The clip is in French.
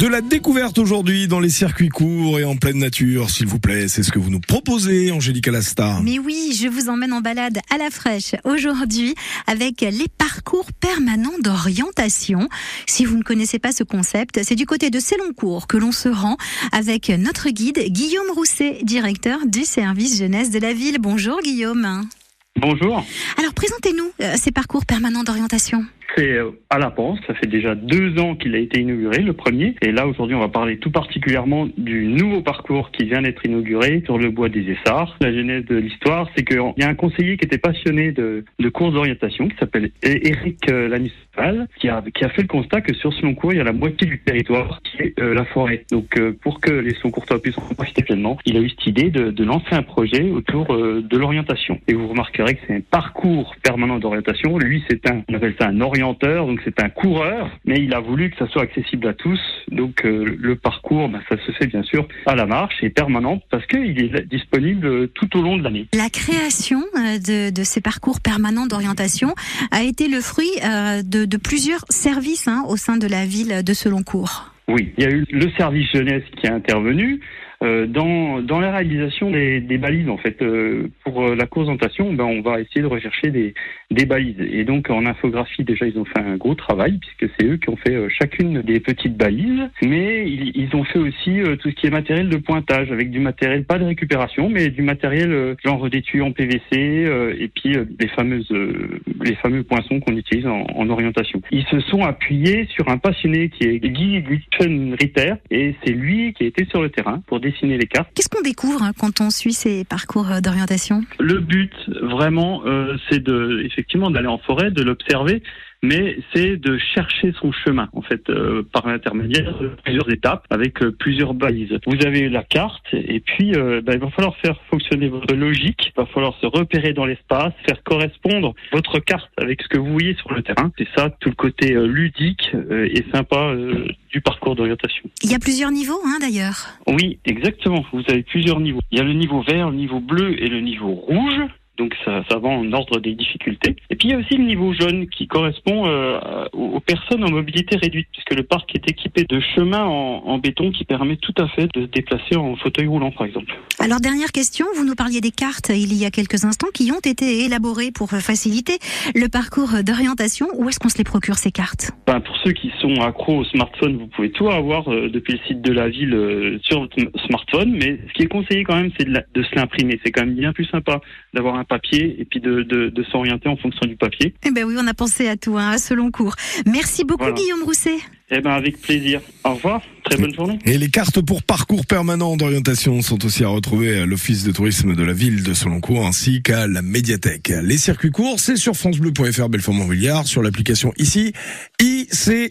De la découverte aujourd'hui dans les circuits courts et en pleine nature, s'il vous plaît. C'est ce que vous nous proposez, Angélique Alasta. Mais oui, je vous emmène en balade à la fraîche aujourd'hui avec les parcours permanents d'orientation. Si vous ne connaissez pas ce concept, c'est du côté de Céloncourt que l'on se rend avec notre guide Guillaume Rousset, directeur du service jeunesse de la ville. Bonjour Guillaume. Bonjour. Alors présentez-nous euh, ces parcours permanents d'orientation. C'est euh, à la Panse, ça fait déjà deux ans qu'il a été inauguré, le premier. Et là, aujourd'hui, on va parler tout particulièrement du nouveau parcours qui vient d'être inauguré sur le bois des Essarts. La genèse de l'histoire, c'est qu'il y a un conseiller qui était passionné de, courses d'orientation, qui s'appelle Éric euh, Lanussal, qui a, qui a fait le constat que sur ce long cours, il y a la moitié du territoire qui est la forêt. Donc, pour que les Soncourtois puissent en profiter pleinement, il a eu cette idée de, lancer un projet autour de l'orientation. Et vous remarquerez que c'est un parcours permanent d'orientation. Lui, c'est un, on appelle ça un orienteur, donc c'est un coureur, mais il a voulu que ça soit accessible à tous. Donc euh, le parcours, bah, ça se fait bien sûr à la marche et permanent parce qu'il est disponible tout au long de l'année. La création euh, de, de ces parcours permanents d'orientation a été le fruit euh, de, de plusieurs services hein, au sein de la ville de Seloncourt. Oui, il y a eu le service jeunesse qui est intervenu. Euh, dans, dans la réalisation des, des balises, en fait, euh, pour euh, la présentation, ben, on va essayer de rechercher des, des balises. Et donc, en infographie, déjà, ils ont fait un gros travail, puisque c'est eux qui ont fait chacune des petites balises. Mais ils, ils ont fait aussi tout ce qui est matériel de pointage, avec du matériel, pas de récupération, mais du matériel genre des tuyaux en PVC, et puis les fameuses, les fameux poinçons qu'on utilise en, en orientation. Ils se sont appuyés sur un passionné qui est Guy Gutschen Ritter, et c'est lui qui a été sur le terrain pour dessiner les cartes. Qu'est-ce qu'on découvre hein, quand on suit ces parcours euh, d'orientation? Le but, vraiment, euh, c'est de, effectivement, d'aller en forêt, de l'observer, mais c'est de chercher son chemin, en fait, euh, par l'intermédiaire de plusieurs étapes, avec euh, plusieurs balises. Vous avez la carte, et puis, euh, ben, il va falloir faire fonctionner votre logique, il va falloir se repérer dans l'espace, faire correspondre votre carte avec ce que vous voyez sur le terrain. C'est ça, tout le côté euh, ludique euh, et sympa euh, du parcours d'orientation. Il y a plusieurs niveaux hein, d'ailleurs. Oui, exactement. Vous avez plusieurs niveaux. Il y a le niveau vert, le niveau bleu et le niveau rouge. Donc ça, ça va en ordre des difficultés. Et puis il y a aussi le niveau jaune qui correspond euh, aux personnes en mobilité réduite, puisque le parc est équipé de chemins en, en béton qui permet tout à fait de se déplacer en fauteuil roulant, par exemple. Alors dernière question, vous nous parliez des cartes il y a quelques instants qui ont été élaborées pour faciliter le parcours d'orientation. Où est-ce qu'on se les procure ces cartes? Ben, pour ceux qui sont accros au smartphone, vous pouvez tout avoir euh, depuis le site de la ville euh, sur votre smartphone, mais ce qui est conseillé quand même, c'est de, de se l'imprimer. C'est quand même bien plus sympa d'avoir un papier et puis de, de, de s'orienter en fonction du papier. Eh ben oui, on a pensé à tout, hein, à ce long cours. Merci beaucoup Voilà. Guillaume Rousset. Eh ben avec plaisir. Au revoir, très bonne journée. Et les cartes pour parcours permanents d'orientation sont aussi à retrouver à l'office de tourisme de la ville de Seloncourt ainsi qu'à la médiathèque. Les circuits courts, c'est sur francebleu.fr Belfort-Montbéliard, sur l'application ici, ICI.